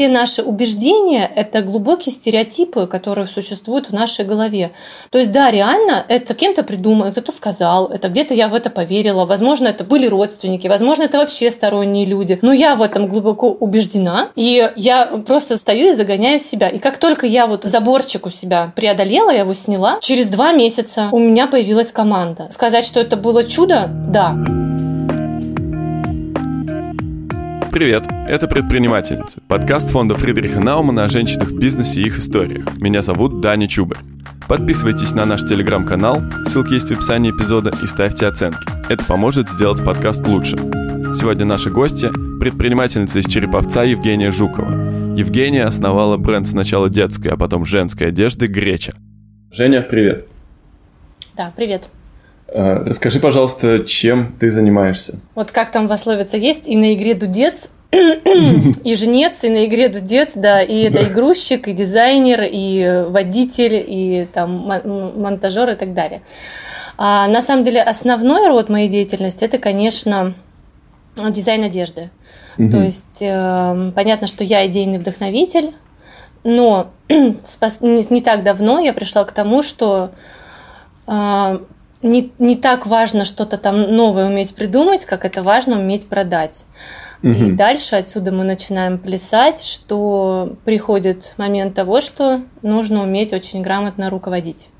все наши убеждения – это глубокие стереотипы, которые существуют в нашей голове. То есть, да, реально, это кем-то придумано, кто-то сказал, это где-то я в это поверила, возможно, это были родственники, возможно, это вообще сторонние люди. Но я в этом глубоко убеждена, и я просто стою и загоняю себя. И как только я вот заборчик у себя преодолела, я его сняла, через два месяца у меня появилась команда. Сказать, что это было чудо? Да. Привет, это «Предпринимательницы», подкаст фонда Фридриха Наумана о женщинах в бизнесе и их историях. Меня зовут Даня Чубарь. Подписывайтесь на наш телеграм-канал, ссылки есть в описании эпизода, и ставьте оценки. Это поможет сделать подкаст лучше. Сегодня наши гости – предпринимательница из Череповца Евгения Жукова. Евгения основала бренд сначала детской, а потом женской одежды «Греча». Женя, привет. Да, привет. Э, расскажи, пожалуйста, чем ты занимаешься? Вот как там в пословице есть, и на игре дудец, и жнец, и на игре дудец, да, и это и грузчик, и дизайнер, и водитель, и там монтажер и так далее. А на самом деле основной род моей деятельности это, конечно, дизайн одежды. Угу. То есть э, понятно, что я идейный вдохновитель, но не так давно я пришла к тому, что э, не, не так важно что-то там новое уметь придумать, как это важно уметь продать. Угу. И дальше отсюда мы начинаем плясать, что приходит момент того, что нужно уметь очень грамотно руководить.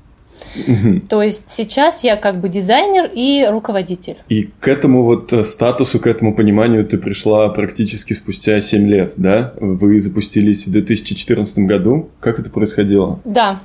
Угу. То есть сейчас я как бы дизайнер и руководитель. И к этому вот э, статусу, к этому пониманию ты пришла практически спустя 7 лет, да? Вы запустились в 2014 году. Как это происходило? Да,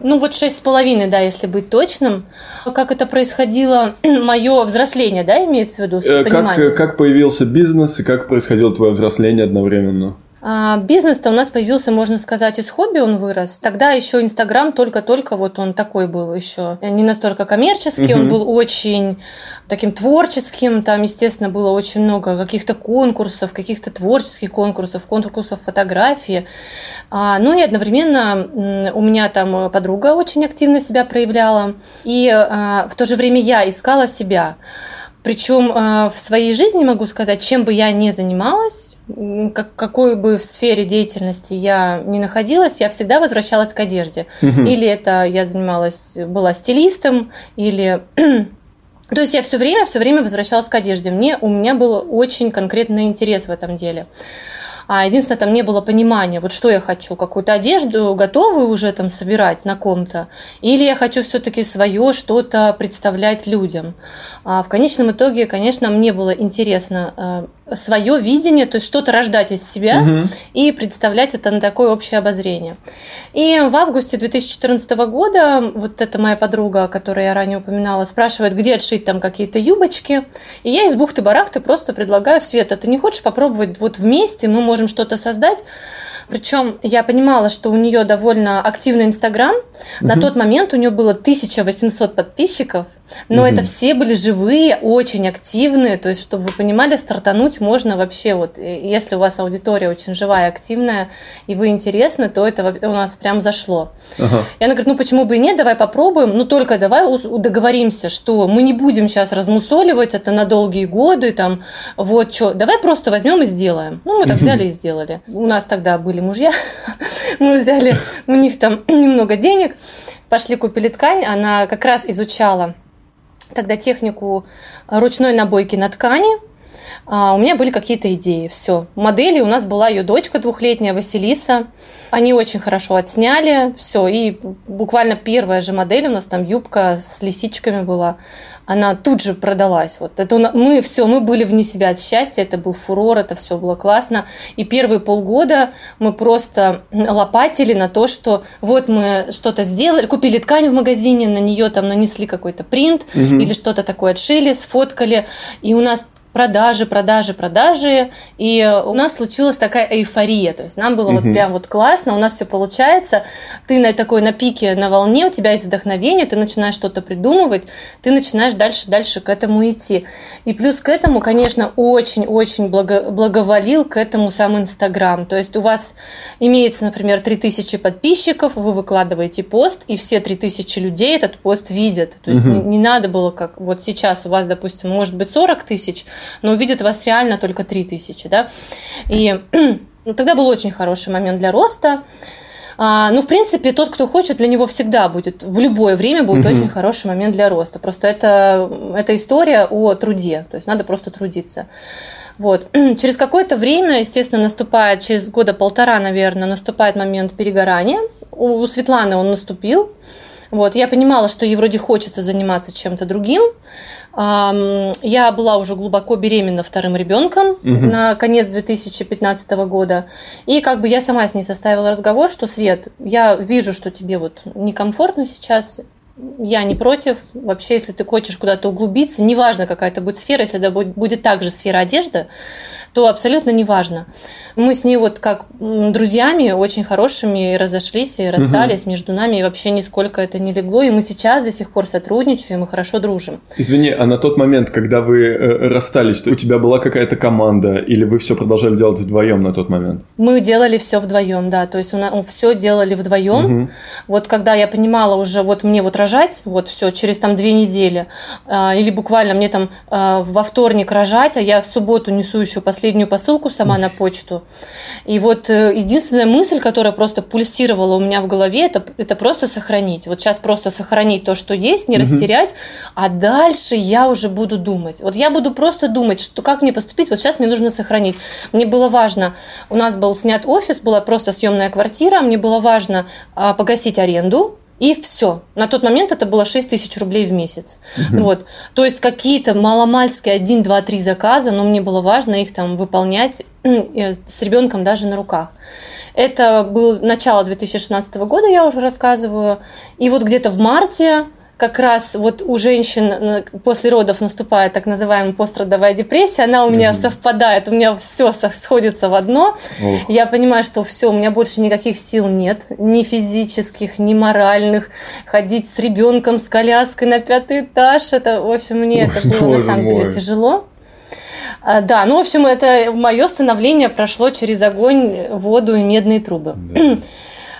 ну вот шесть с половиной, да, если быть точным. Как это происходило, мое взросление, да, имеется в виду? Э, как, как появился бизнес и как происходило твое взросление одновременно? А, бизнес-то у нас появился, можно сказать, из хобби он вырос. Тогда еще Инстаграм только-только вот он такой был еще. Не настолько коммерческий, угу. он был очень таким творческим. Там, естественно, было очень много каких-то конкурсов, каких-то творческих конкурсов, конкурсов фотографии. А, ну и одновременно у меня там подруга очень активно себя проявляла. И а, в то же время я искала себя. Причем в своей жизни могу сказать, чем бы я ни занималась, как, какой бы в сфере деятельности я ни находилась, я всегда возвращалась к одежде. Угу. Или это я занималась, была стилистом, или то есть я все время, все время возвращалась к одежде. Мне, у меня был очень конкретный интерес в этом деле. А единственное, там не было понимания, вот что я хочу, какую-то одежду готовую уже там собирать на ком-то, или я хочу все-таки свое что-то представлять людям. А в конечном итоге, конечно, мне было интересно э, свое видение, то есть что-то рождать из себя угу. и представлять это на такое общее обозрение. И в августе 2014 года вот эта моя подруга, которую я ранее упоминала, спрашивает, где отшить там какие-то юбочки. И я из бухты-барахты просто предлагаю, Света, ты не хочешь попробовать вот вместе, мы можем что-то создать? Причем я понимала, что у нее довольно активный Инстаграм. Угу. На тот момент у нее было 1800 подписчиков. Но угу. это все были живые, очень активные. То есть, чтобы вы понимали, стартануть можно вообще вот, если у вас аудитория очень живая, активная, и вы интересны, то это у нас прям зашло. Ага. И она говорит, ну почему бы и нет, давай попробуем, ну только давай договоримся, что мы не будем сейчас размусоливать это на долгие годы, там, вот что, давай просто возьмем и сделаем. Ну, мы так взяли и сделали. У нас тогда были мужья, мы взяли у них там немного денег, пошли купили ткань, она как раз изучала тогда технику ручной набойки на ткани. А, у меня были какие-то идеи, все. Модели у нас была ее дочка двухлетняя, Василиса. Они очень хорошо отсняли, все. И буквально первая же модель у нас там юбка с лисичками была она тут же продалась. Вот это мы все, мы были вне себя от счастья, это был фурор, это все было классно. И первые полгода мы просто лопатили на то, что вот мы что-то сделали, купили ткань в магазине, на нее там нанесли какой-то принт угу. или что-то такое отшили, сфоткали, и у нас продажи, продажи, продажи. И у нас случилась такая эйфория. То есть нам было угу. вот прям вот классно, у нас все получается. Ты на такой на пике, на волне, у тебя есть вдохновение, ты начинаешь что-то придумывать, ты начинаешь дальше, дальше к этому идти. И плюс к этому, конечно, очень-очень благо, благоволил к этому сам Инстаграм. То есть у вас имеется, например, 3000 подписчиков, вы выкладываете пост, и все 3000 людей этот пост видят. То есть угу. не, не надо было, как вот сейчас у вас, допустим, может быть 40 тысяч, но увидят вас реально только 3000, да, и Ну, тогда был очень хороший момент для роста. А, ну, в принципе, тот, кто хочет, для него всегда будет, в любое время будет угу. очень хороший момент для роста. Просто это, это история о труде, то есть надо просто трудиться. Вот. Через какое-то время, естественно, наступает, через года полтора, наверное, наступает момент перегорания. У, у Светланы он наступил. Вот. Я понимала, что ей вроде хочется заниматься чем-то другим. Я была уже глубоко беременна вторым ребенком угу. на конец 2015 года. И как бы я сама с ней составила разговор, что Свет, я вижу, что тебе вот некомфортно сейчас, я не против. Вообще, если ты хочешь куда-то углубиться, неважно, какая это будет сфера, если это будет также сфера одежды, то абсолютно неважно. Мы с ней вот как друзьями очень хорошими и разошлись, и расстались угу. между нами, и вообще нисколько это не легло, и мы сейчас до сих пор сотрудничаем и хорошо дружим. Извини, а на тот момент, когда вы э, расстались, у тебя была какая-то команда, или вы все продолжали делать вдвоем на тот момент? Мы делали все вдвоем, да, то есть у нас все делали вдвоем. Угу. Вот когда я понимала уже, вот мне вот рожать, вот все, через там две недели, а, или буквально мне там а, во вторник рожать, а я в субботу несу еще последнюю посылку сама на почту. И вот э, единственная мысль, которая просто пульсировала у меня в голове, это, это просто сохранить. Вот сейчас просто сохранить то, что есть, не растерять, а дальше я уже буду думать. Вот я буду просто думать, что как мне поступить, вот сейчас мне нужно сохранить. Мне было важно, у нас был снят офис, была просто съемная квартира, мне было важно а, погасить аренду, и все. На тот момент это было 6 тысяч рублей в месяц. Угу. Вот. То есть какие-то маломальские 1, 2, 3 заказа, но мне было важно их там выполнять с ребенком даже на руках. Это был начало 2016 года, я уже рассказываю. И вот где-то в марте как раз вот у женщин после родов наступает так называемая пострадовая депрессия, она у меня mm-hmm. совпадает, у меня все сходится в одно. Oh. Я понимаю, что все, у меня больше никаких сил нет, ни физических, ни моральных. Ходить с ребенком, с коляской на пятый этаж, это, в общем, мне это было на самом мой. деле тяжело. А, да, ну, в общем, это мое становление прошло через огонь, воду и медные трубы. Да.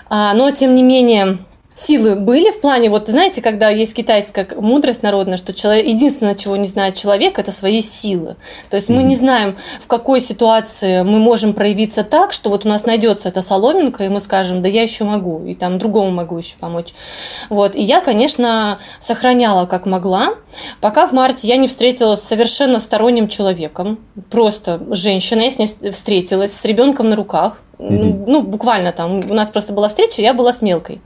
А, но, тем не менее, силы были в плане, вот знаете, когда есть китайская мудрость народная, что человек, единственное, чего не знает человек, это свои силы. То есть мы не знаем, в какой ситуации мы можем проявиться так, что вот у нас найдется эта соломинка, и мы скажем, да я еще могу, и там другому могу еще помочь. Вот. И я, конечно, сохраняла как могла, пока в марте я не встретилась с совершенно сторонним человеком, просто женщиной, я с ней встретилась, с ребенком на руках, ну, ну, буквально там, у нас просто была встреча, я была с мелкой.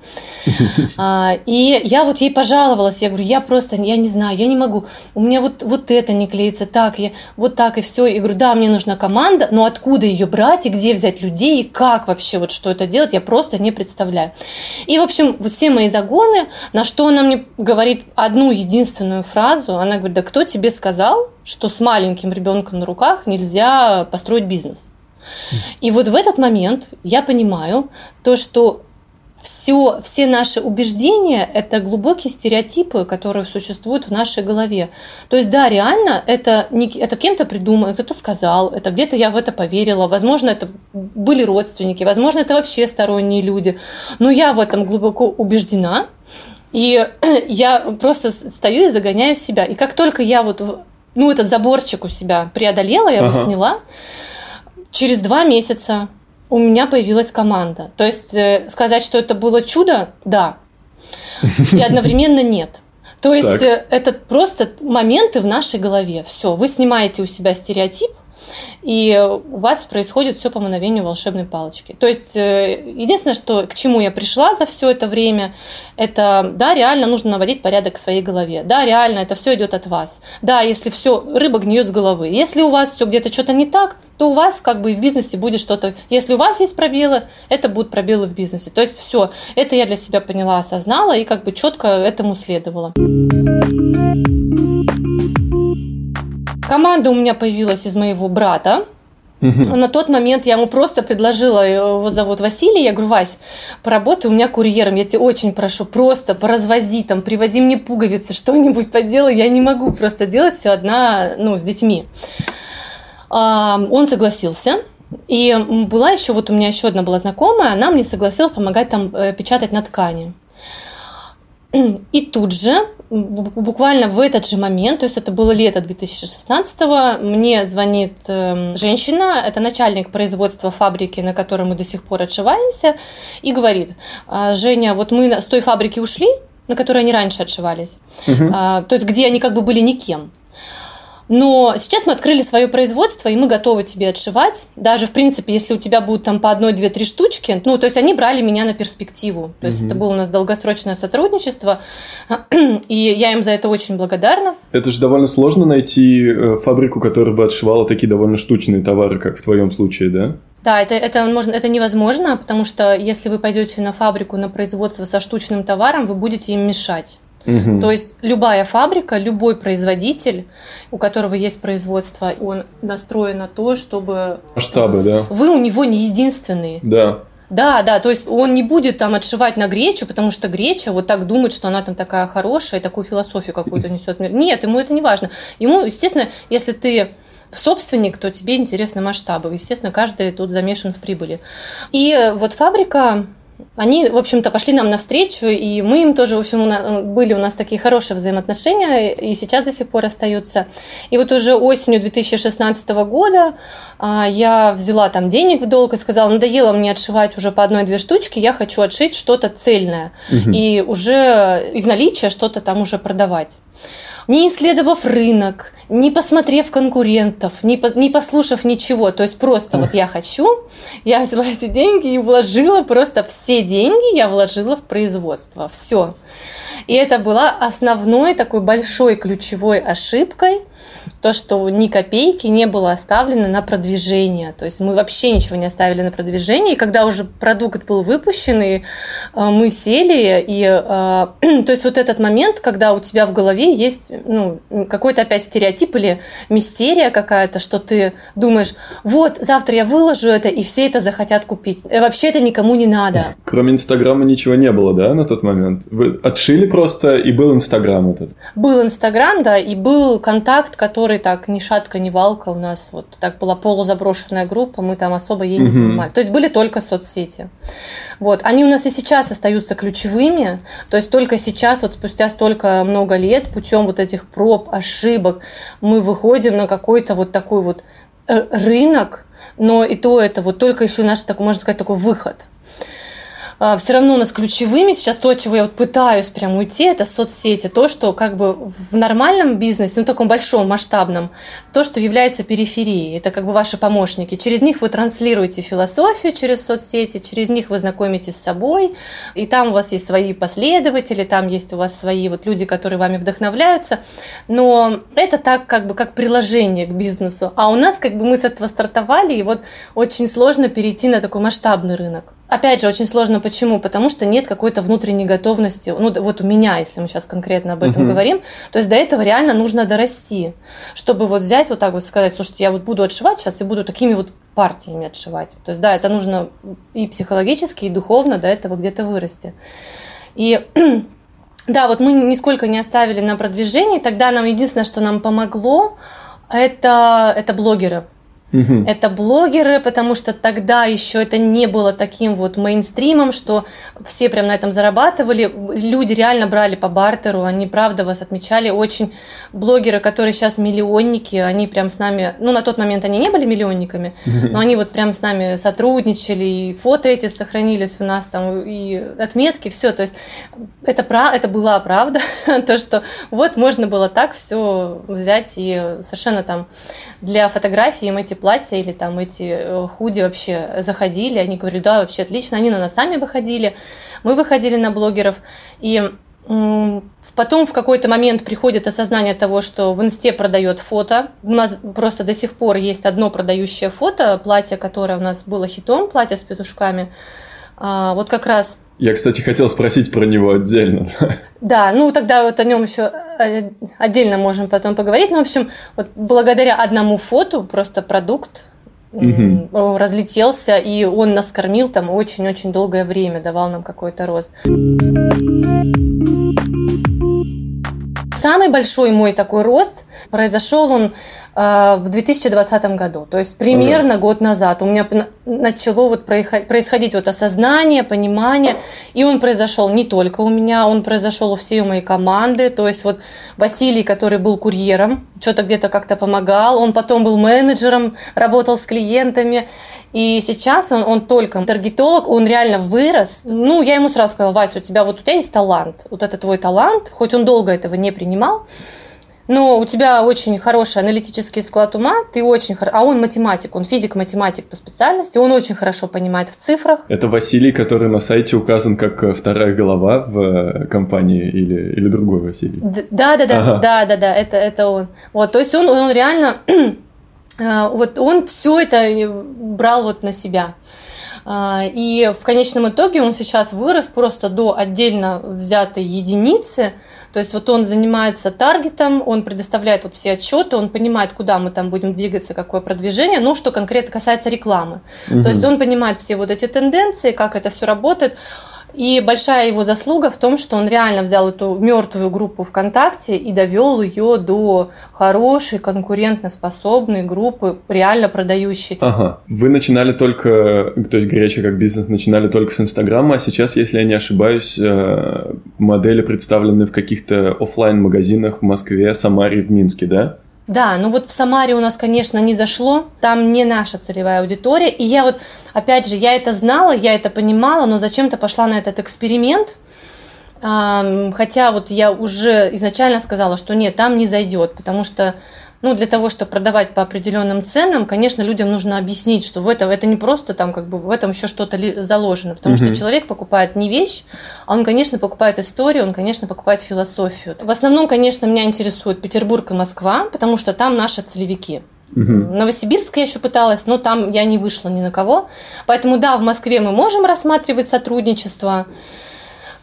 А, и я вот ей пожаловалась, я говорю, я просто, я не знаю, я не могу, у меня вот, вот это не клеится, так, я, вот так и все. И говорю, да, мне нужна команда, но откуда ее брать и где взять людей, и как вообще вот что это делать, я просто не представляю. И, в общем, вот все мои загоны, на что она мне говорит одну единственную фразу, она говорит, да кто тебе сказал, что с маленьким ребенком на руках нельзя построить бизнес? И вот в этот момент я понимаю то, что все, все наши убеждения – это глубокие стереотипы, которые существуют в нашей голове. То есть, да, реально, это, не, это кем-то придумано, кто-то сказал, это где-то я в это поверила, возможно, это были родственники, возможно, это вообще сторонние люди. Но я в этом глубоко убеждена, и я просто стою и загоняю себя. И как только я вот, ну, этот заборчик у себя преодолела, я ага. его сняла, Через два месяца у меня появилась команда. То есть э, сказать, что это было чудо, да. И одновременно нет. То есть так. Э, это просто моменты в нашей голове. Все, вы снимаете у себя стереотип, и у вас происходит все по мановению волшебной палочки. То есть э, единственное, что к чему я пришла за все это время, это да, реально нужно наводить порядок в своей голове. Да, реально это все идет от вас. Да, если все рыба гниет с головы. Если у вас все где-то что-то не так, то у вас как бы и в бизнесе будет что-то. Если у вас есть пробелы, это будут пробелы в бизнесе. То есть все, это я для себя поняла, осознала и как бы четко этому следовала. Команда у меня появилась из моего брата. Угу. На тот момент я ему просто предложила, его зовут Василий, я говорю, Вась, поработай у меня курьером, я тебя очень прошу, просто поразвози, там, привози мне пуговицы, что-нибудь поделай, я не могу просто делать все одна, ну, с детьми. Он согласился, и была еще, вот у меня еще одна была знакомая, она мне согласилась помогать там э, печатать на ткани. И тут же буквально в этот же момент, то есть это было лето 2016 мне звонит э, женщина, это начальник производства фабрики, на которой мы до сих пор отшиваемся, и говорит, «А, Женя, вот мы с той фабрики ушли, на которой они раньше отшивались, угу. а, то есть где они как бы были никем. Но сейчас мы открыли свое производство, и мы готовы тебе отшивать. Даже, в принципе, если у тебя будут там по одной, две, три штучки. Ну, то есть они брали меня на перспективу. То есть угу. это было у нас долгосрочное сотрудничество. И я им за это очень благодарна. Это же довольно сложно найти э, фабрику, которая бы отшивала такие довольно штучные товары, как в твоем случае, да? Да, это, это, можно, это невозможно, потому что если вы пойдете на фабрику, на производство со штучным товаром, вы будете им мешать. Угу. То есть любая фабрика, любой производитель, у которого есть производство, он настроен на то, чтобы... Масштабы, да. Вы у него не единственные. Да. Да, да, то есть он не будет там отшивать на гречу, потому что греча вот так думает, что она там такая хорошая, и такую философию какую-то несет. Нет, ему это не важно. Ему, естественно, если ты собственник, то тебе интересны масштабы. Естественно, каждый тут замешан в прибыли. И вот фабрика они, в общем-то, пошли нам навстречу, и мы им тоже, в общем, были у нас такие хорошие взаимоотношения, и сейчас до сих пор остаются. И вот уже осенью 2016 года а, я взяла там денег в долг и сказала, надоело мне отшивать уже по одной-две штучки, я хочу отшить что-то цельное, угу. и уже из наличия что-то там уже продавать не исследовав рынок, не посмотрев конкурентов, не, по, не послушав ничего. То есть просто вот я хочу, я взяла эти деньги и вложила просто все деньги я вложила в производство. Все. И это была основной такой большой ключевой ошибкой, то, что ни копейки не было оставлено на продвижение. То есть мы вообще ничего не оставили на продвижение. И когда уже продукт был выпущен, и э, мы сели, и э, то есть вот этот момент, когда у тебя в голове есть ну, какой-то опять стереотип или мистерия какая-то, что ты думаешь, вот, завтра я выложу это, и все это захотят купить. И вообще это никому не надо. Кроме Инстаграма ничего не было, да, на тот момент? Вы отшили просто, и был Инстаграм этот? Был Инстаграм, да, и был контакт, который так ни шатка, ни валка у нас вот так была полузаброшенная группа, мы там особо ей не угу. занимали. То есть были только соцсети. Вот. Они у нас и сейчас остаются ключевыми, то есть только сейчас, вот спустя столько много лет, путем вот этих проб, ошибок, мы выходим на какой-то вот такой вот э, рынок, но и то это вот только еще наш, так, можно сказать, такой выход. А, все равно у нас ключевыми сейчас то, от чего я вот пытаюсь прям уйти, это соцсети. То, что как бы в нормальном бизнесе, ну, таком большом, масштабном, то, что является периферией. Это как бы ваши помощники. Через них вы транслируете философию через соцсети, через них вы знакомитесь с собой, и там у вас есть свои последователи, там есть у вас свои вот люди, которые вами вдохновляются. Но это так как бы как приложение к бизнесу. А у нас как бы мы с этого стартовали, и вот очень сложно перейти на такой масштабный рынок. Опять же, очень сложно. Почему? Потому что нет какой-то внутренней готовности. Ну, вот у меня, если мы сейчас конкретно об этом uh-huh. говорим, то есть до этого реально нужно дорасти, чтобы вот взять вот так вот сказать, слушайте, я вот буду отшивать сейчас и буду такими вот партиями отшивать. То есть, да, это нужно и психологически, и духовно до этого где-то вырасти. И да, вот мы нисколько не оставили на продвижении. Тогда нам единственное, что нам помогло, это, это блогеры. Угу. Это блогеры, потому что тогда еще это не было таким вот мейнстримом, что все прям на этом зарабатывали. Люди реально брали по бартеру, они правда вас отмечали. Очень блогеры, которые сейчас миллионники, они прям с нами, ну на тот момент они не были миллионниками, но они вот прям с нами сотрудничали, и фото эти сохранились у нас там, и отметки, все. То есть это, это была правда, то, что вот можно было так все взять и совершенно там для фотографии им эти платья или там эти э, худи вообще заходили, они говорили, да, вообще отлично, они на нас сами выходили, мы выходили на блогеров, и Потом в какой-то момент приходит осознание того, что в инсте продает фото. У нас просто до сих пор есть одно продающее фото, платье, которое у нас было хитом, платье с петушками. А, вот как раз я, кстати, хотел спросить про него отдельно. Да, ну тогда вот о нем еще э, отдельно можем потом поговорить. Ну, в общем, вот благодаря одному фото просто продукт угу. разлетелся, и он нас кормил там очень-очень долгое время, давал нам какой-то рост. Самый большой мой такой рост произошел он в 2020 году. То есть примерно ага. год назад у меня начало вот происходить вот осознание, понимание. И он произошел не только у меня, он произошел у всей моей команды. То есть вот Василий, который был курьером, что-то где-то как-то помогал. Он потом был менеджером, работал с клиентами. И сейчас он, он только таргетолог, он реально вырос. Ну, я ему сразу сказала, Вася, у тебя вот у тебя есть талант, вот это твой талант, хоть он долго этого не принимал, но у тебя очень хороший аналитический склад ума, ты очень хорошо, а он математик, он физик-математик по специальности, он очень хорошо понимает в цифрах. Это Василий, который на сайте указан как э, вторая голова в э, компании или, или другой Василий? Да, да, да, ага. да, да, да, это, это он. Вот, то есть он, он реально, э, вот он все это брал вот на себя. А, и в конечном итоге он сейчас вырос просто до отдельно взятой единицы. То есть вот он занимается таргетом, он предоставляет вот все отчеты, он понимает, куда мы там будем двигаться, какое продвижение, ну, что конкретно касается рекламы. Угу. То есть он понимает все вот эти тенденции, как это все работает. И большая его заслуга в том, что он реально взял эту мертвую группу ВКонтакте и довел ее до хорошей, конкурентоспособной группы, реально продающей. Ага. Вы начинали только, то есть Греча как бизнес начинали только с Инстаграма, а сейчас, если я не ошибаюсь, э, модели представлены в каких-то офлайн магазинах в Москве, Самаре, в Минске, да? Да, ну вот в Самаре у нас, конечно, не зашло, там не наша целевая аудитория. И я вот, опять же, я это знала, я это понимала, но зачем-то пошла на этот эксперимент. Хотя вот я уже изначально сказала, что нет, там не зайдет, потому что ну, для того, чтобы продавать по определенным ценам, конечно, людям нужно объяснить, что в этом это не просто там как бы в этом еще что-то заложено, потому угу. что человек покупает не вещь, а он, конечно, покупает историю, он, конечно, покупает философию. В основном, конечно, меня интересует Петербург и Москва, потому что там наши целевики. Угу. Новосибирск я еще пыталась, но там я не вышла ни на кого. Поэтому да, в Москве мы можем рассматривать сотрудничество.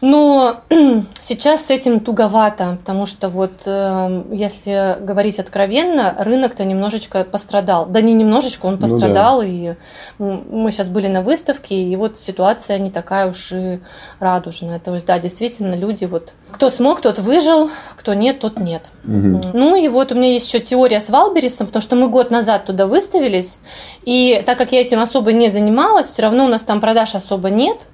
Но сейчас с этим туговато, потому что вот э, если говорить откровенно, рынок-то немножечко пострадал. Да не немножечко, он пострадал, ну, да. и мы сейчас были на выставке, и вот ситуация не такая уж и радужная. То есть, да, действительно, люди вот, кто смог, тот выжил, кто нет, тот нет. Угу. Ну и вот у меня есть еще теория с Валберисом, потому что мы год назад туда выставились, и так как я этим особо не занималась, все равно у нас там продаж особо нет.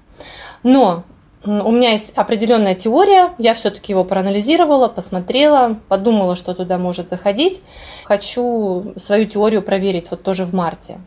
Но у меня есть определенная теория, я все-таки его проанализировала, посмотрела, подумала, что туда может заходить. Хочу свою теорию проверить вот тоже в марте.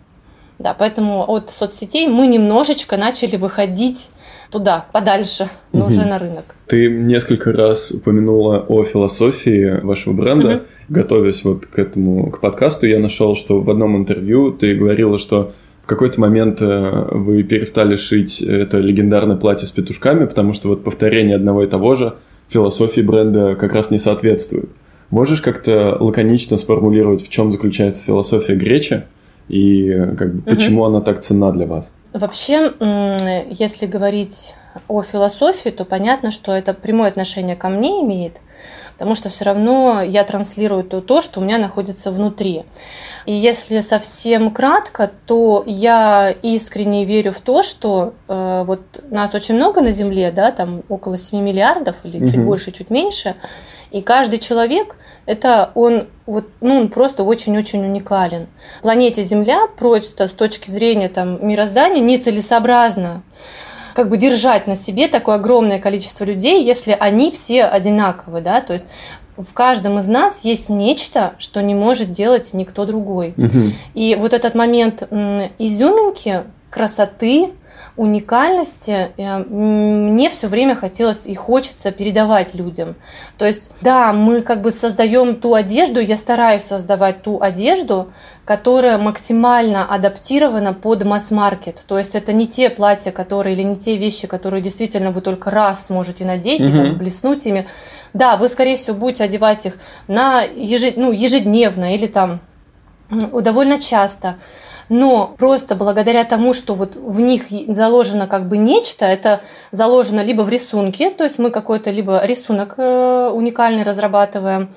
Да, поэтому от соцсетей мы немножечко начали выходить туда, подальше, но угу. уже на рынок. Ты несколько раз упомянула о философии вашего бренда. Угу. Готовясь вот к этому, к подкасту, я нашел, что в одном интервью ты говорила, что какой-то момент э, вы перестали шить это легендарное платье с петушками, потому что вот повторение одного и того же философии бренда как раз не соответствует. Можешь как-то лаконично сформулировать, в чем заключается философия Гречи и как бы, почему угу. она так ценна для вас? Вообще, если говорить о философии, то понятно, что это прямое отношение ко мне имеет потому что все равно я транслирую то, то, что у меня находится внутри. И если совсем кратко, то я искренне верю в то, что э, вот нас очень много на Земле, да, там около 7 миллиардов или угу. чуть больше, чуть меньше, и каждый человек это он вот, ну, он просто очень-очень уникален. Планете Земля просто с точки зрения там, мироздания нецелесообразно как бы держать на себе такое огромное количество людей, если они все одинаковы, да, то есть в каждом из нас есть нечто, что не может делать никто другой. Угу. И вот этот момент изюминки, красоты, уникальности э, мне все время хотелось и хочется передавать людям. То есть, да, мы как бы создаем ту одежду, я стараюсь создавать ту одежду, которая максимально адаптирована под масс-маркет. То есть это не те платья, которые или не те вещи, которые действительно вы только раз сможете надеть mm-hmm. и там, блеснуть ими. Да, вы, скорее всего, будете одевать их на ежед... ну, ежедневно или там довольно часто но просто благодаря тому, что вот в них заложено как бы нечто, это заложено либо в рисунке, то есть мы какой-то либо рисунок э, уникальный разрабатываем,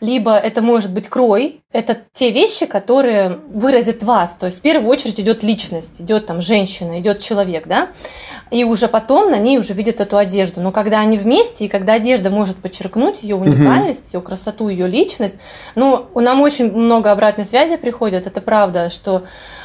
либо это может быть крой, это те вещи, которые выразят вас. То есть в первую очередь идет личность, идет там женщина, идет человек, да, и уже потом на ней уже видят эту одежду. Но когда они вместе, и когда одежда может подчеркнуть ее уникальность, ее красоту, ее личность, ну, нам очень много обратной связи приходит, это правда, что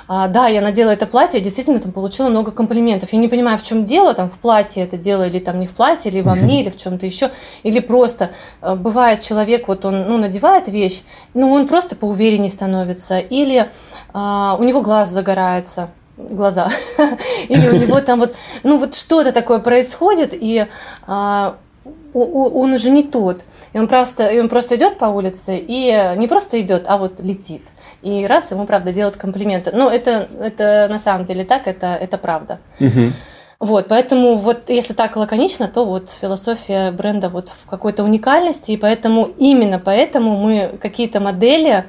а, да, я надела это платье, действительно там получила много комплиментов. Я не понимаю, в чем дело, там в платье это дело или там не в платье, или во мне, или в чем-то еще, или просто а, бывает человек, вот он, ну, надевает вещь, ну, он просто поувереннее становится, или а, у него глаз загорается, глаза, или у него там вот, ну, вот что-то такое происходит, и а, он уже не тот. И он просто, и он просто идет по улице и не просто идет, а вот летит. И раз ему, правда, делают комплименты. Ну, это, это на самом деле так, это, это правда. Угу. Вот, поэтому вот если так лаконично, то вот философия бренда вот в какой-то уникальности, и поэтому именно поэтому мы какие-то модели,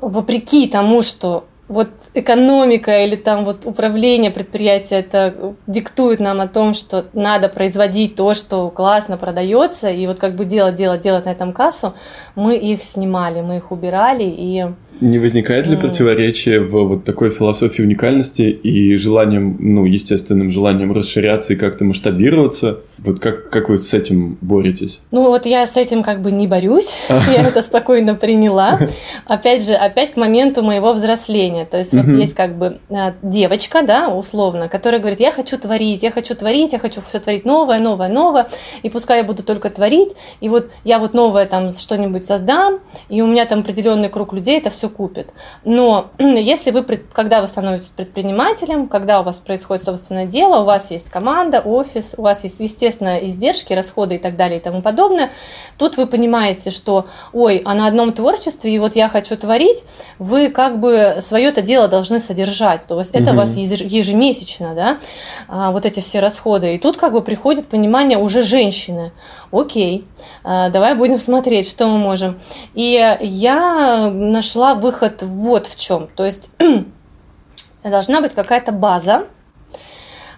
вопреки тому, что вот экономика или там вот управление предприятия это диктует нам о том, что надо производить то, что классно продается, и вот как бы делать, делать, делать на этом кассу, мы их снимали, мы их убирали и не возникает ли противоречия в вот такой философии уникальности и желанием, ну, естественным желанием расширяться и как-то масштабироваться? Вот как, как вы с этим боретесь? Ну, вот я с этим как бы не борюсь, я это спокойно приняла. Опять же, опять к моменту моего взросления. То есть вот есть как бы а, девочка, да, условно, которая говорит, я хочу творить, я хочу творить, я хочу все творить новое, новое, новое, и пускай я буду только творить, и вот я вот новое там что-нибудь создам, и у меня там определенный круг людей это все купит. Но если вы, когда вы становитесь предпринимателем, когда у вас происходит собственное дело, у вас есть команда, офис, у вас есть, естественно, естественно, издержки, расходы и так далее и тому подобное, тут вы понимаете, что, ой, а на одном творчестве, и вот я хочу творить, вы как бы свое-то дело должны содержать, то есть это угу. у вас ежемесячно, да, а, вот эти все расходы. И тут как бы приходит понимание уже женщины, окей, а, давай будем смотреть, что мы можем. И я нашла выход вот в чем, то есть должна быть какая-то база,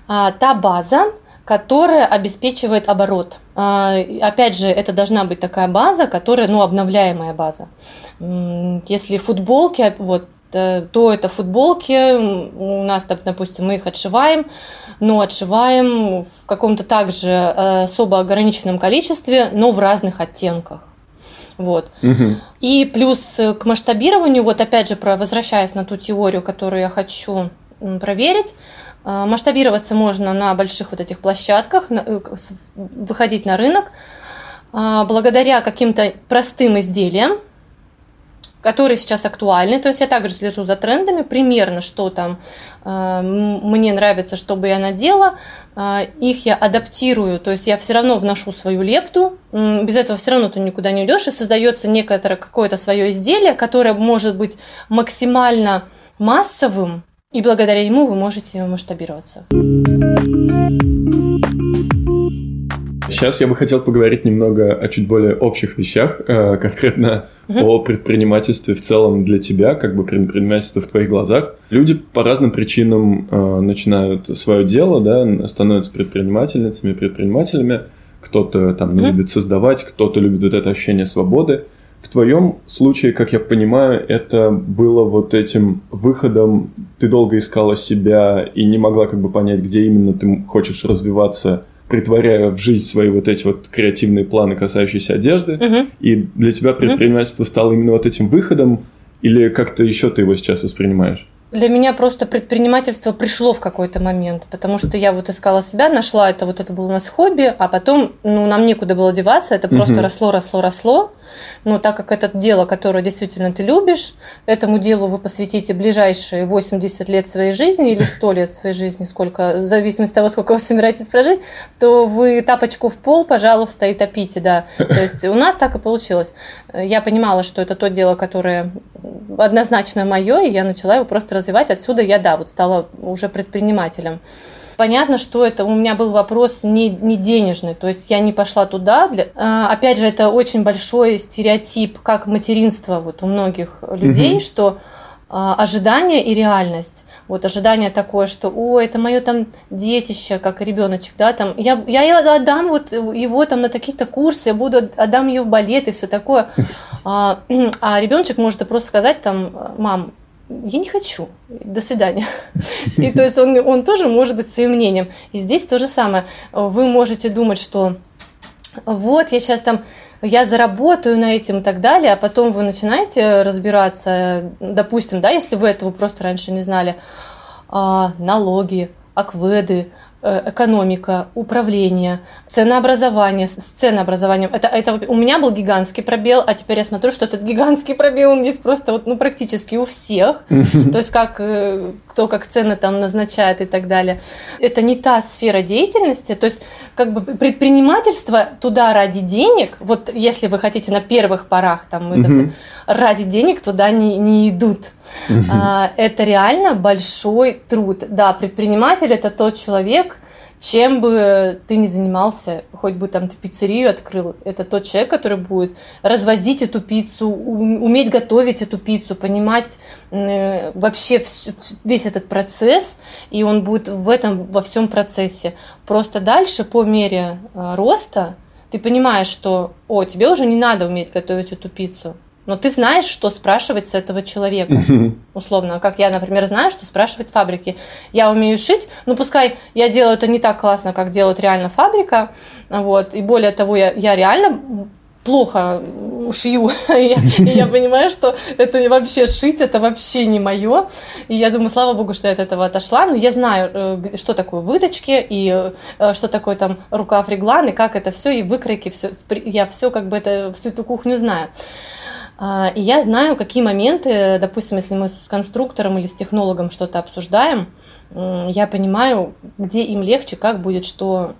а, та база, которая обеспечивает оборот. А, опять же, это должна быть такая база, которая, ну, обновляемая база. Если футболки, вот, э, то это футболки, у нас, допустим, мы их отшиваем, но отшиваем в каком-то также э, особо ограниченном количестве, но в разных оттенках. Вот. Угу. И плюс к масштабированию, вот опять же, про, возвращаясь на ту теорию, которую я хочу проверить, а, масштабироваться можно на больших вот этих площадках, э, выходить на рынок а, благодаря каким-то простым изделиям, которые сейчас актуальны. То есть я также слежу за трендами, примерно, что там э, мне нравится, чтобы я надела. Э, их я адаптирую, то есть я все равно вношу свою лепту. Без этого все равно ты никуда не уйдешь, и создается некоторое какое-то свое изделие, которое может быть максимально массовым, и благодаря ему вы можете масштабироваться. Сейчас я бы хотел поговорить немного о чуть более общих вещах, э, конкретно угу. о предпринимательстве в целом для тебя, как бы предпринимательство в твоих глазах. Люди по разным причинам э, начинают свое дело, да, становятся предпринимательницами, предпринимателями. Кто-то там угу. любит создавать, кто-то любит вот это ощущение свободы. В твоем случае, как я понимаю, это было вот этим выходом, ты долго искала себя и не могла как бы понять, где именно ты хочешь развиваться, притворяя в жизнь свои вот эти вот креативные планы, касающиеся одежды. Угу. И для тебя предпринимательство угу. стало именно вот этим выходом, или как-то еще ты его сейчас воспринимаешь? Для меня просто предпринимательство пришло в какой-то момент, потому что я вот искала себя, нашла это, вот это было у нас хобби, а потом, ну, нам некуда было деваться, это просто угу. росло, росло, росло. Но так как это дело, которое действительно ты любишь, этому делу вы посвятите ближайшие 80 лет своей жизни или 100 лет своей жизни, сколько, в зависимости от того, сколько вы собираетесь прожить, то вы тапочку в пол, пожалуйста, и топите, да. То есть у нас так и получилось. Я понимала, что это то дело, которое однозначно мое, и я начала его просто развивать. Отсюда я, да, вот стала уже предпринимателем. Понятно, что это у меня был вопрос не, не денежный, то есть я не пошла туда. Для... А, опять же, это очень большой стереотип, как материнство вот у многих людей, угу. что а, ожидание и реальность. Вот ожидание такое, что, о, это мое там детище, как ребеночек, да, там, я, я отдам вот его там на такие-то курсы, я буду, отдам ее в балет и все такое. А, а ребеночек может просто сказать там, мам, я не хочу, до свидания. И то есть он, он тоже может быть своим мнением. И здесь то же самое. Вы можете думать, что вот я сейчас там я заработаю на этом и так далее, а потом вы начинаете разбираться, допустим, да, если вы этого просто раньше не знали, а, налоги, акведы, экономика, управление, ценообразование, с ценообразованием. Это, это у меня был гигантский пробел, а теперь я смотрю, что этот гигантский пробел, он есть просто вот, ну, практически у всех. То есть как, э, кто как цены там назначает и так далее. Это не та сфера деятельности. То есть как бы предпринимательство туда ради денег, вот если вы хотите на первых порах там это все, ради денег туда не, не идут. А, это реально большой труд. Да, предприниматель это тот человек, чем бы ты ни занимался, хоть бы там ты пиццерию открыл, это тот человек, который будет развозить эту пиццу, уметь готовить эту пиццу, понимать э, вообще весь этот процесс, и он будет в этом во всем процессе. Просто дальше по мере э, роста ты понимаешь, что, о, тебе уже не надо уметь готовить эту пиццу, но ты знаешь, что спрашивать с этого человека. Условно, как я, например, знаю, что спрашивать с фабрики. Я умею шить, ну пускай я делаю это не так классно, как делает реально фабрика, вот, и более того, я, я реально плохо шью. и, я, понимаю, что это вообще шить, это вообще не мое. И я думаю, слава богу, что я от этого отошла. Но я знаю, э, что такое выточки и э, что такое там рукав реглан, и как это все, и выкройки, все, я все как бы это, всю эту кухню знаю. А, и я знаю, какие моменты, допустим, если мы с конструктором или с технологом что-то обсуждаем, я понимаю, где им легче, как будет что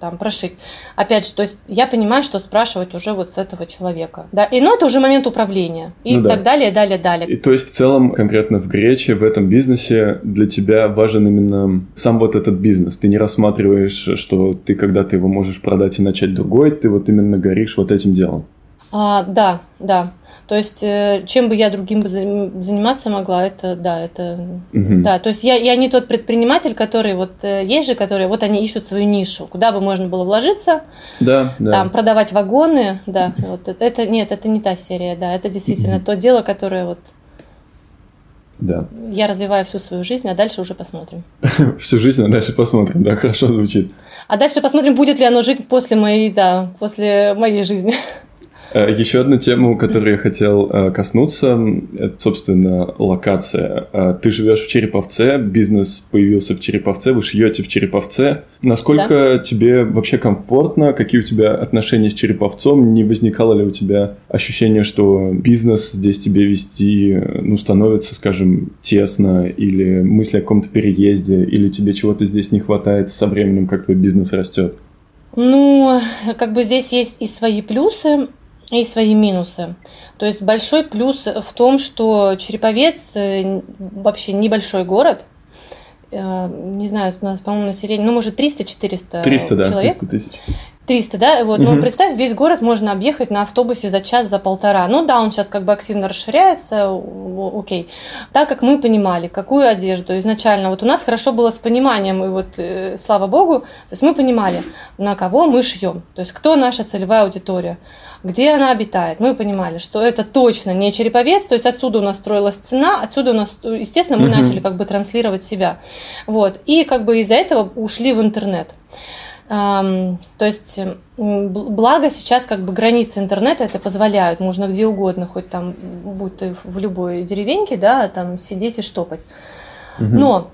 там прошить. Опять же, то есть я понимаю, что спрашивать уже вот с этого человека. Да, и ну это уже момент управления. И ну, так да. далее, далее, далее. И то есть в целом конкретно в Грече, в этом бизнесе для тебя важен именно сам вот этот бизнес. Ты не рассматриваешь, что ты когда-то его можешь продать и начать другой, ты вот именно горишь вот этим делом. А, да, да. То есть, э, чем бы я другим заниматься могла, это, да, это, угу. да, то есть я, я не тот предприниматель, который, вот, э, есть же, которые, вот они ищут свою нишу, куда бы можно было вложиться, да, да. там, продавать вагоны, да, вот, это, нет, это не та серия, да, это действительно угу. то дело, которое вот, да. Я развиваю всю свою жизнь, а дальше уже посмотрим. Всю жизнь, а дальше посмотрим, да, хорошо звучит. А дальше посмотрим, будет ли оно жить после моей, да, после моей жизни. Э, Еще одну тему, которую я хотел э, коснуться, это, собственно, локация. Э, ты живешь в Череповце, бизнес появился в Череповце, вы шьете в Череповце. Насколько да. тебе вообще комфортно? Какие у тебя отношения с Череповцом? Не возникало ли у тебя ощущение, что бизнес здесь тебе вести, ну, становится, скажем, тесно, или мысли о каком-то переезде, или тебе чего-то здесь не хватает со временем, как твой бизнес растет? Ну, как бы здесь есть и свои плюсы, и свои минусы. То есть большой плюс в том, что Череповец э, вообще небольшой город. Э, не знаю, у нас, по-моему, население, ну, может, 300-400 300, человек. Да, 300 тысяч. 300, да? Вот, угу. Ну, представь, весь город можно объехать на автобусе за час, за полтора. Ну да, он сейчас как бы активно расширяется, окей. Так как мы понимали, какую одежду изначально, вот у нас хорошо было с пониманием, и вот, э, слава богу, то есть мы понимали, на кого мы шьем, то есть кто наша целевая аудитория, где она обитает. Мы понимали, что это точно не череповец, то есть отсюда у нас строилась цена, отсюда у нас, естественно, мы угу. начали как бы транслировать себя. Вот, и как бы из-за этого ушли в интернет. То есть благо сейчас как бы границы интернета это позволяют, можно где угодно, хоть там, будь ты в любой деревеньке, да, там сидеть и штопать. Но,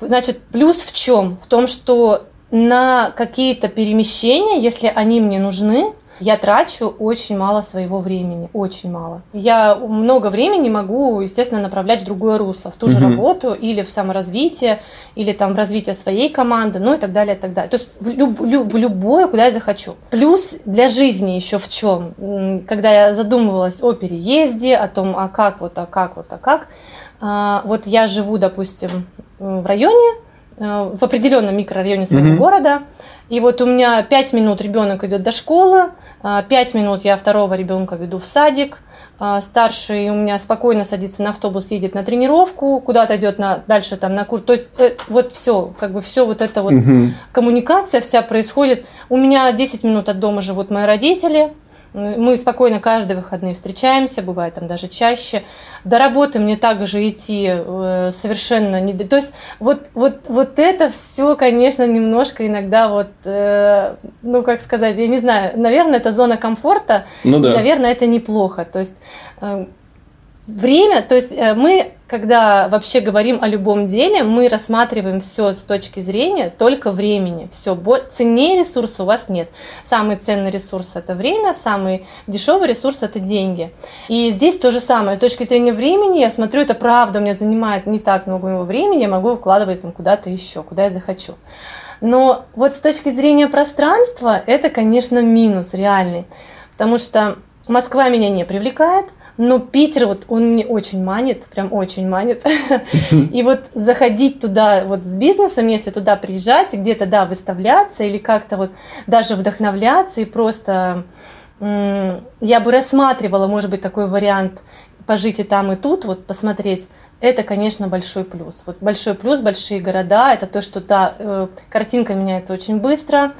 значит, плюс в чем? В том, что на какие-то перемещения, если они мне нужны, я трачу очень мало своего времени, очень мало. Я много времени могу, естественно, направлять в другое русло, в ту же угу. работу или в саморазвитие, или там в развитие своей команды, ну и так далее, и так далее. То есть в, люб, в любое, куда я захочу. Плюс для жизни еще в чем? Когда я задумывалась о переезде, о том, а как вот, а как вот, а как, а, вот я живу, допустим, в районе, в определенном микрорайоне своего угу. города, и вот у меня 5 минут ребенок идет до школы, 5 а, минут я второго ребенка веду в садик, а, старший у меня спокойно садится на автобус, едет на тренировку, куда-то идет на, дальше там на курс. То есть э, вот все, как бы все вот это вот угу. коммуникация вся происходит. У меня 10 минут от дома живут мои родители, мы спокойно каждые выходные встречаемся, бывает там даже чаще. До работы мне также идти э, совершенно не... То есть вот, вот, вот это все, конечно, немножко иногда вот, э, ну как сказать, я не знаю, наверное, это зона комфорта, ну, да. и, наверное, это неплохо. То есть э, время, то есть мы когда вообще говорим о любом деле, мы рассматриваем все с точки зрения только времени. Все, ценнее ресурса у вас нет. Самый ценный ресурс – это время, самый дешевый ресурс – это деньги. И здесь то же самое. С точки зрения времени, я смотрю, это правда, у меня занимает не так много моего времени, я могу вкладывать там куда-то еще, куда я захочу. Но вот с точки зрения пространства, это, конечно, минус реальный. Потому что Москва меня не привлекает, но Питер, вот он мне очень манит, прям очень манит. И вот заходить туда вот с бизнесом, если туда приезжать, где-то, да, выставляться или как-то вот даже вдохновляться и просто я бы рассматривала, может быть, такой вариант пожить и там, и тут, вот посмотреть, это, конечно, большой плюс. Вот большой плюс, большие города, это то, что да, э, картинка меняется очень быстро,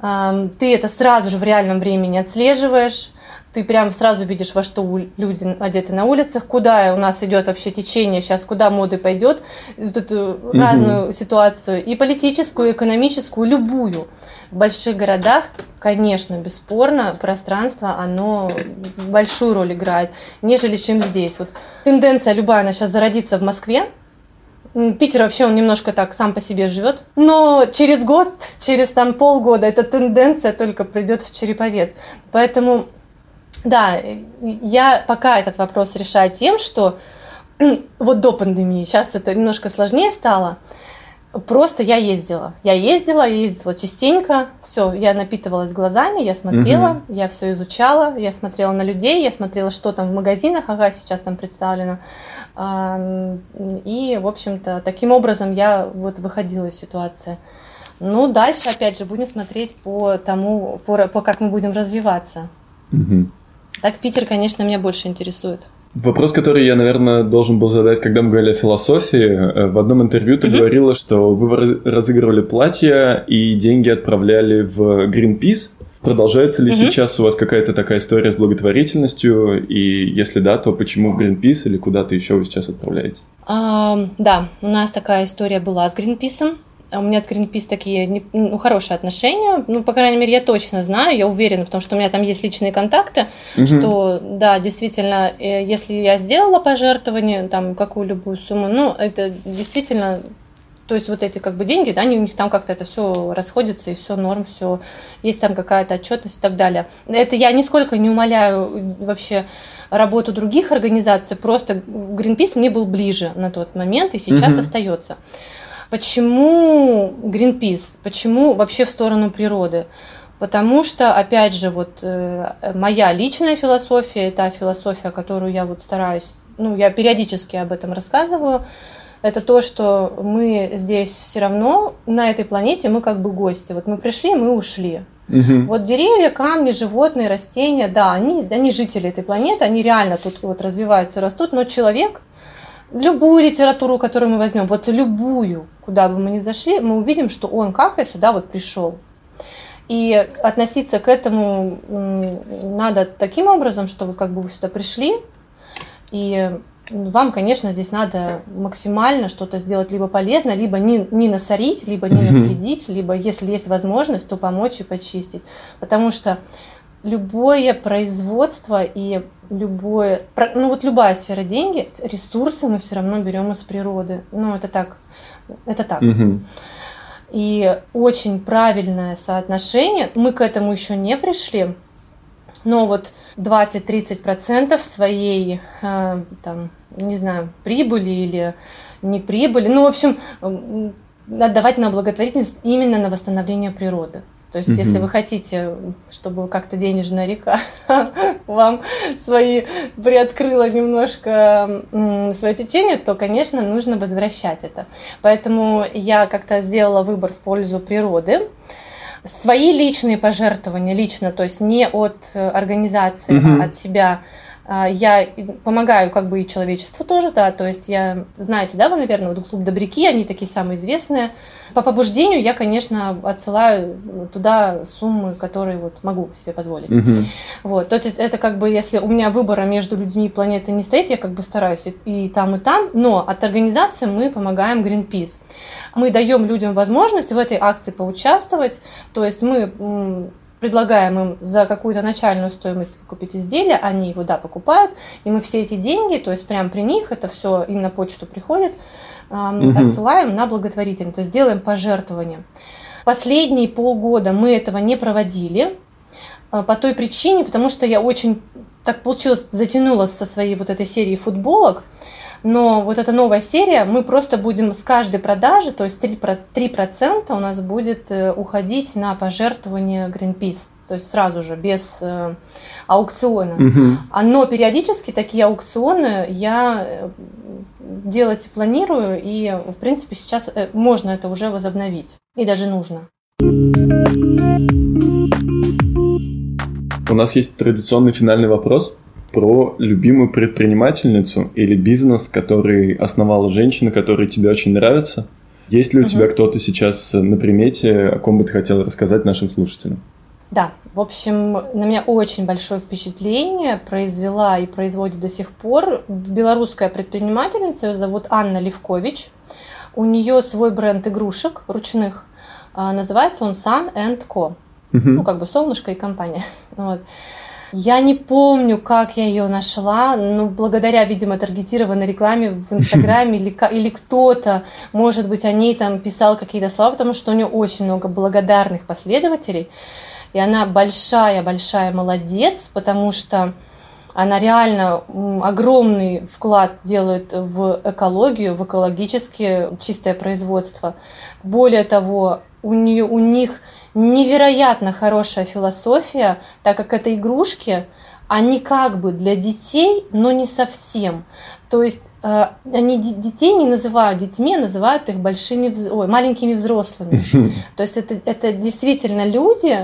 ты это сразу же в реальном времени отслеживаешь, ты прям сразу видишь, во что люди одеты на улицах, куда у нас идет вообще течение сейчас, куда моды пойдет, тут угу. разную ситуацию, и политическую, и экономическую, любую. В больших городах, конечно, бесспорно, пространство, оно большую роль играет, нежели чем здесь. Вот тенденция любая, она сейчас зародится в Москве, Питер вообще он немножко так сам по себе живет, но через год, через там полгода эта тенденция только придет в Череповец. Поэтому да, я пока этот вопрос решаю тем, что вот до пандемии, сейчас это немножко сложнее стало, Просто я ездила. Я ездила, я ездила частенько. Все, я напитывалась глазами, я смотрела, угу. я все изучала, я смотрела на людей, я смотрела, что там в магазинах, ага, сейчас там представлено. И, в общем-то, таким образом я вот выходила из ситуации. Ну, дальше, опять же, будем смотреть по тому, по, по как мы будем развиваться. Угу. Так Питер, конечно, меня больше интересует. Вопрос, который я, наверное, должен был задать, когда мы говорили о философии. Э, в одном интервью ты mm-hmm. говорила, что вы разыгрывали платья и деньги отправляли в Greenpeace. Продолжается ли mm-hmm. сейчас у вас какая-то такая история с благотворительностью? И если да, то почему в Greenpeace или куда-то еще вы сейчас отправляете? А, да, у нас такая история была с Greenpeace. А у меня с Greenpeace такие ну, хорошие отношения. Ну, по крайней мере, я точно знаю, я уверена, потому что у меня там есть личные контакты, угу. что да, действительно, э, если я сделала пожертвование, там какую-либую сумму, ну, это действительно то есть вот эти как бы деньги, да, они у них там как-то это все расходится, и все норм, все есть там какая-то отчетность и так далее. Это я нисколько не умоляю вообще работу других организаций, просто Greenpeace мне был ближе на тот момент и сейчас угу. остается. Почему Greenpeace? Почему вообще в сторону природы? Потому что, опять же, вот э, моя личная философия, та философия, которую я вот стараюсь, ну, я периодически об этом рассказываю, это то, что мы здесь все равно на этой планете, мы как бы гости. Вот мы пришли, мы ушли. Угу. Вот деревья, камни, животные, растения, да, они, они жители этой планеты, они реально тут вот развиваются, растут, но человек любую литературу, которую мы возьмем, вот любую, куда бы мы ни зашли, мы увидим, что он как-то сюда вот пришел. И относиться к этому надо таким образом, что вы как бы вы сюда пришли, и вам, конечно, здесь надо максимально что-то сделать либо полезно, либо не, не насорить, либо не наследить, либо, если есть возможность, то помочь и почистить. Потому что любое производство и любое, ну вот любая сфера деньги, ресурсы мы все равно берем из природы. Ну, это так, это так. Угу. И очень правильное соотношение, мы к этому еще не пришли, но вот 20-30% своей, э, там, не знаю, прибыли или не прибыли, ну, в общем, отдавать на благотворительность именно на восстановление природы. То есть, если вы хотите, чтобы как-то денежная река вам свои приоткрыла немножко свое течение, то, конечно, нужно возвращать это. Поэтому я как-то сделала выбор в пользу природы. Свои личные пожертвования, лично, то есть не от э, организации, угу. а от себя я помогаю как бы и человечеству тоже, да, то есть я, знаете, да, вы, наверное, вот клуб Добряки, они такие самые известные. По побуждению я, конечно, отсылаю туда суммы, которые вот могу себе позволить. Угу. Вот, то есть это как бы, если у меня выбора между людьми и планетой не стоит, я как бы стараюсь и, и там, и там, но от организации мы помогаем Greenpeace. Мы даем людям возможность в этой акции поучаствовать, то есть мы предлагаем им за какую-то начальную стоимость купить изделие, они его, да, покупают, и мы все эти деньги, то есть прямо при них, это все им на почту приходит, угу. отсылаем на благотворительность, то есть делаем пожертвования. Последние полгода мы этого не проводили, а, по той причине, потому что я очень так получилось, затянулась со своей вот этой серии футболок, но вот эта новая серия, мы просто будем с каждой продажи, то есть 3%, 3% у нас будет э, уходить на пожертвование Greenpeace. То есть сразу же, без э, аукциона. Угу. Но периодически такие аукционы я э, делать планирую, и, в принципе, сейчас э, можно это уже возобновить. И даже нужно. У нас есть традиционный финальный вопрос про любимую предпринимательницу или бизнес, который основала женщина, который тебе очень нравится. Есть ли у угу. тебя кто-то сейчас на примете, о ком бы ты хотела рассказать нашим слушателям? Да, в общем, на меня очень большое впечатление произвела и производит до сих пор белорусская предпринимательница, ее зовут Анна Левкович. У нее свой бренд игрушек ручных, а, называется он Sun Co. Угу. Ну, как бы солнышко и компания. Вот. Я не помню, как я ее нашла, но благодаря, видимо, таргетированной рекламе в Инстаграме или, или кто-то, может быть, о ней там писал какие-то слова, потому что у нее очень много благодарных последователей. И она большая-большая молодец, потому что она реально огромный вклад делает в экологию, в экологически чистое производство. Более того, у, нее, у них невероятно хорошая философия, так как это игрушки, они как бы для детей, но не совсем. То есть э, они детей не называют детьми, а называют их большими, ой, маленькими взрослыми. То есть это, это действительно люди,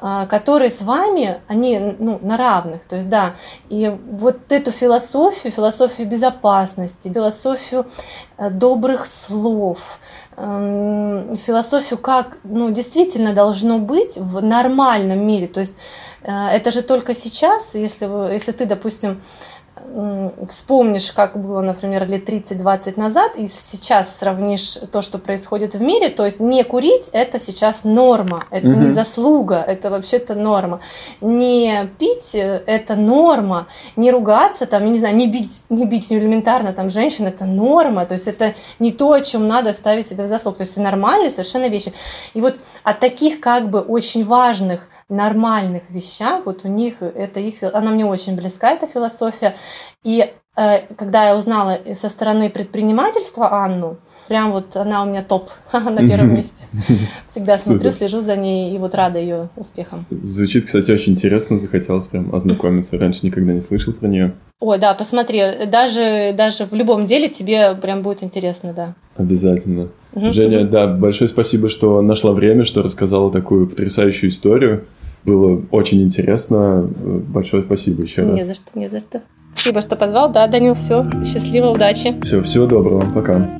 э, которые с вами, они ну, на равных. То есть да, и вот эту философию, философию безопасности, философию э, добрых слов, э, философию, как ну, действительно должно быть в нормальном мире. То есть э, это же только сейчас, если, если ты, допустим, вспомнишь, как было, например, лет 30-20 назад, и сейчас сравнишь то, что происходит в мире, то есть не курить – это сейчас норма, это угу. не заслуга, это вообще-то норма. Не пить – это норма, не ругаться, там, я не знаю, не бить, не бить элементарно там женщин – это норма, то есть это не то, о чем надо ставить себе в заслугу, то есть нормальные совершенно вещи. И вот от таких как бы очень важных нормальных вещах, вот у них это их, она мне очень близка, эта философия. И э, когда я узнала со стороны предпринимательства Анну, прям вот она у меня топ на первом месте. Всегда смотрю, слежу за ней и вот рада ее успехам. Звучит, кстати, очень интересно, захотелось прям ознакомиться. Раньше никогда не слышал про нее. Ой, да, посмотри, даже, даже в любом деле тебе прям будет интересно, да. Обязательно. Угу. Женя, да, большое спасибо, что нашла время, что рассказала такую потрясающую историю. Было очень интересно. Большое спасибо еще раз. Не за что, не за что. Спасибо, что позвал. Да, Данил, все. Счастливо, удачи. Все, всего доброго. Пока.